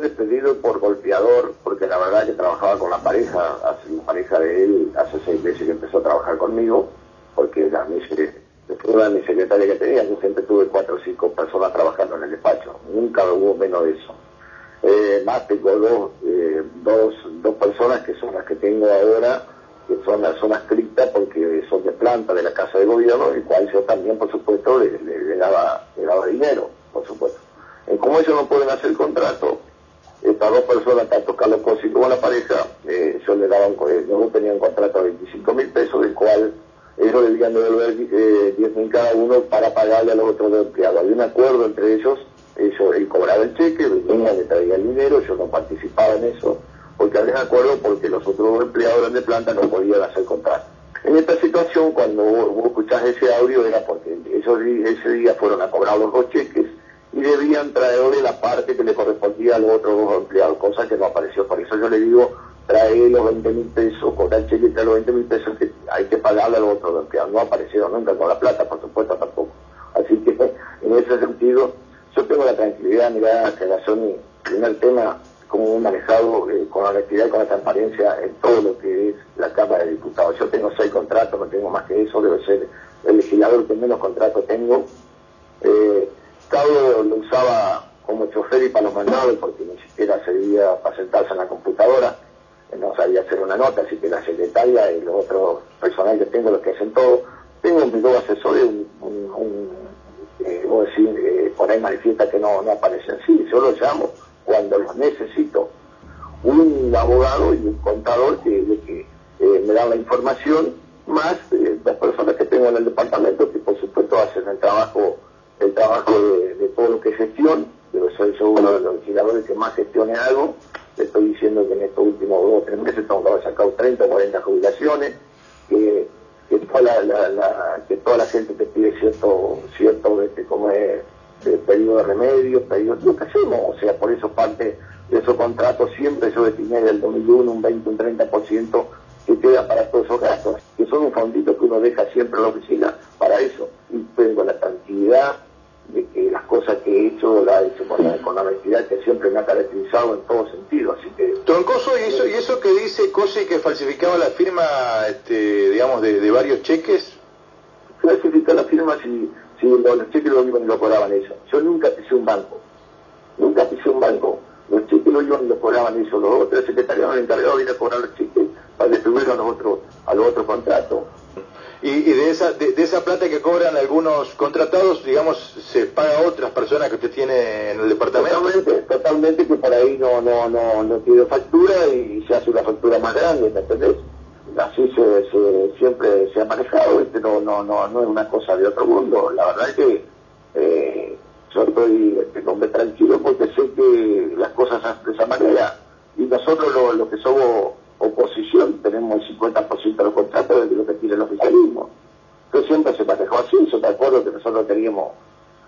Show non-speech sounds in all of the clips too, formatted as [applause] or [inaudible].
Despedido por golpeador porque la verdad que trabajaba con la pareja, hace, la pareja de él hace seis meses que empezó a trabajar conmigo porque la mi, fue mi secretaria que tenía, yo siempre tuve cuatro o cinco personas trabajando en el despacho, nunca hubo menos de eso. Eh, más tengo dos, eh, dos, dos personas que son las que tengo ahora, que son las zonas criptas porque son de planta de la Casa de Gobierno, y cual yo también, por supuesto, le, daba, le daba dinero, por supuesto. Eh, como ellos no pueden hacer contrato, estas dos personas, tanto Carlos Cosi como la pareja, eh, le daban, yo tenía un contrato de 25 mil pesos, del cual ellos debían devolver eh, 10 mil cada uno para pagarle a los otros dos empleados. Había un acuerdo entre ellos eso, él cobraba el cheque, venía, le traía el dinero, yo no participaba en eso, porque había un acuerdo porque los otros empleadores de planta no podían hacer contrato. En esta situación, cuando vos, escuchás ese audio, era porque ellos ese día fueron a cobrar los dos cheques y debían traerle la parte que le correspondía a los otros dos empleados, cosa que no apareció. Por eso yo le digo, trae los 20 mil pesos, cobrar cheque trae los 20 mil pesos que hay que pagarle a los otros empleados. No apareció nunca con la plata, por supuesto, tampoco. Así que [laughs] en ese sentido, yo tengo la tranquilidad, mirá, que la Sony, primer tema, como he manejado eh, con la honestidad y con la transparencia en todo lo que es la Cámara de Diputados. Yo tengo seis contratos, no tengo más que eso, debe ser el legislador que menos contratos tengo. Eh, lo usaba como chofer y para los mandados porque ni siquiera servía para sentarse en la computadora, no sabía hacer una nota, así que la secretaria y los otros personales que tengo, los que hacen todo. Tengo mis dos asesores, un, un eh, vos decís, eh, por ahí manifiesta que no, no aparecen. Sí, yo los llamo cuando los necesito. Un abogado y un contador que, eh, me dan la información, más eh, las personas que tengo en el departamento, que por supuesto hacen el trabajo el trabajo de, todo lo que es gestión. Pero soy yo uno de los legisladores que más gestione algo. Le estoy diciendo que en estos últimos dos o tres meses tengo que haber sacado 30 o 40 jubilaciones. Que que toda la, que toda la gente te pide cierto, cierto este, como es, de pedido de remedios, pedido, lo que hacemos, o sea, por eso parte de esos contratos siempre yo destiné del 2001 un 20, un 30% que queda para todos esos gastos, que son un fondito que uno deja siempre en la oficina para eso, y tengo la tranquilidad de que las cosas que he hecho la he hecho con la, con honestidad que siempre me ha caracterizado en todo sentido, así que... Troncoso, ¿y eso, y eso que dice Cosi que falsificaba la firma, este, digamos, de, varios cheques? Falsificar la firma si, si los, cheques lo iban y lo cobraban ellos. Yo nunca pisé un banco, nunca pisé un banco. Los cheques lo iban y lo cobraban ellos. Los otros secretarios encargados de ir a cobrar los cheques para distribuirlos a los otros, a los otros contratos. Y, de, esa, de, esa plata que cobran algunos contratados, digamos, se paga a otras personas que usted tiene en el departamento. Totalmente, totalmente que por ahí no, no, no, no tiene factura y se hace una factura más grande, ¿me entendés? Así se, siempre se ha manejado, pero no, no, no es una cosa de otro mundo. La verdad es que eh, yo estoy este, tranquilo porque sé que las cosas hacen de esa manera y nosotros lo, lo que somos oposición tenemos el 50% de los contratos de lo que tiene el oficialismo. Pero siempre se manejó así, yo te acuerdo que nosotros teníamos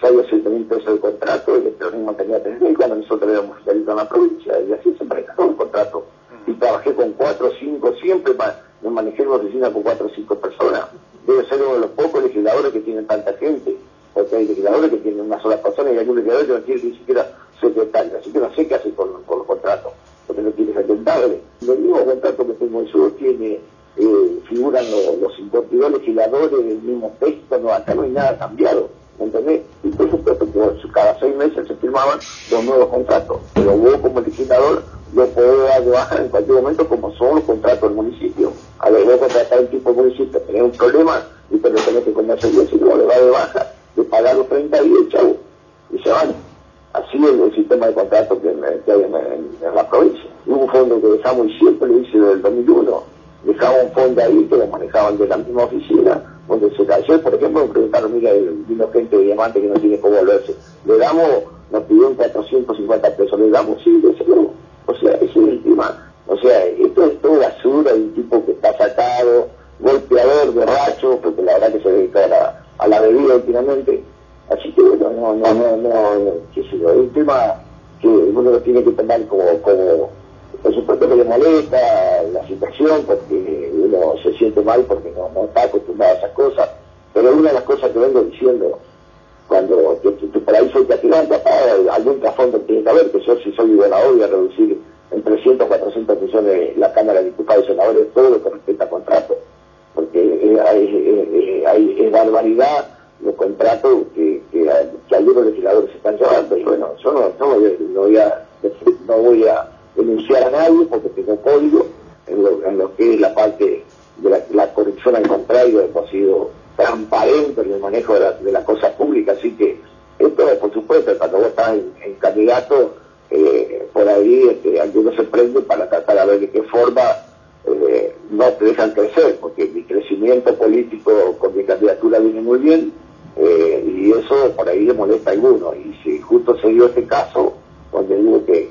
6 o 7 mil pesos de contrato y el peronismo tenía 3 mil cuando nosotros éramos oficialistas en la provincia y así se manejó el contrato. Y trabajé con 4 o 5 siempre, me manejé en la oficina con 4 o 5 personas. Debe ser uno de los pocos legisladores que tienen tanta gente, porque hay legisladores que tienen una sola persona y hay un legislador que no tiene ni siquiera secretario, así que no sé qué hacer con, con los contratos porque no tiene secretario. Los mismos contratos que tengo yo tiene, eh, figuran los, los 52 legisladores del mismo texto, no, acá no hay nada cambiado. ¿Entendés? Y por supuesto que cada seis meses se firmaban los nuevos contratos, pero vos como legislador lo podés dar de baja en cualquier momento como son los contratos del municipio. A ver, vos contratar un tipo de municipio, tenés un problema y te lo tenés que convencer y si no le va de baja, de pagar los 30 días, chavo, y se van. Así es el sistema de contratos que, hay en, la provincia un fondo que dejamos y siempre lo hice desde el 2001, dejaba un fondo ahí que lo manejaban de la misma oficina, donde se cayó, por ejemplo, me preguntaron, mira, vino gente de diamante que no tiene cómo volverse, le damos, nos pidieron 450 pesos, le damos, sí, le decimos, o sea, ese es el tema, o sea, esto es toda basura, un tipo que está sacado, golpeador, borracho, porque la verdad que se dedica a la, a la bebida últimamente, así que bueno, no, no, no, no, qué sé yo, es un tema que uno lo tiene que tomar como, como por supuesto que le molesta la situación porque uno se siente mal porque no, no está acostumbrado a esas cosas, pero una de las cosas que vengo diciendo cuando que, que, por ahí soy catigante, algún trasfondo tiene que haber, que yo si soy gobernador voy a reducir en 300, 400 millones la Cámara de Diputados y Senadores todo lo que respecta a contratos, porque hay, es barbaridad los contratos que, que, algunos legisladores están llevando, y bueno, yo no, no, voy, a, no voy a denunciar a nadie porque tengo código en lo, en lo que es la parte de la, corrupción al contrario, hemos sido transparente en el manejo de la, de la cosa pública, así que esto, por supuesto, cuando vos estás en, candidato, eh, por ahí este, algunos se prenden para tratar de ver de qué forma eh, no te dejan crecer, porque mi crecimiento político con mi candidatura viene muy bien, eh, y eso por ahí le molesta a algunos. Y si justo se dio este caso, donde hubo que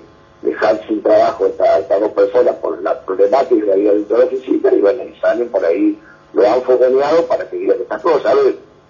sin trabajo a estas dos personas por la problemática que había dentro de la oficina, y bueno, y salen por ahí lo han fogoneado para que digan estas cosas.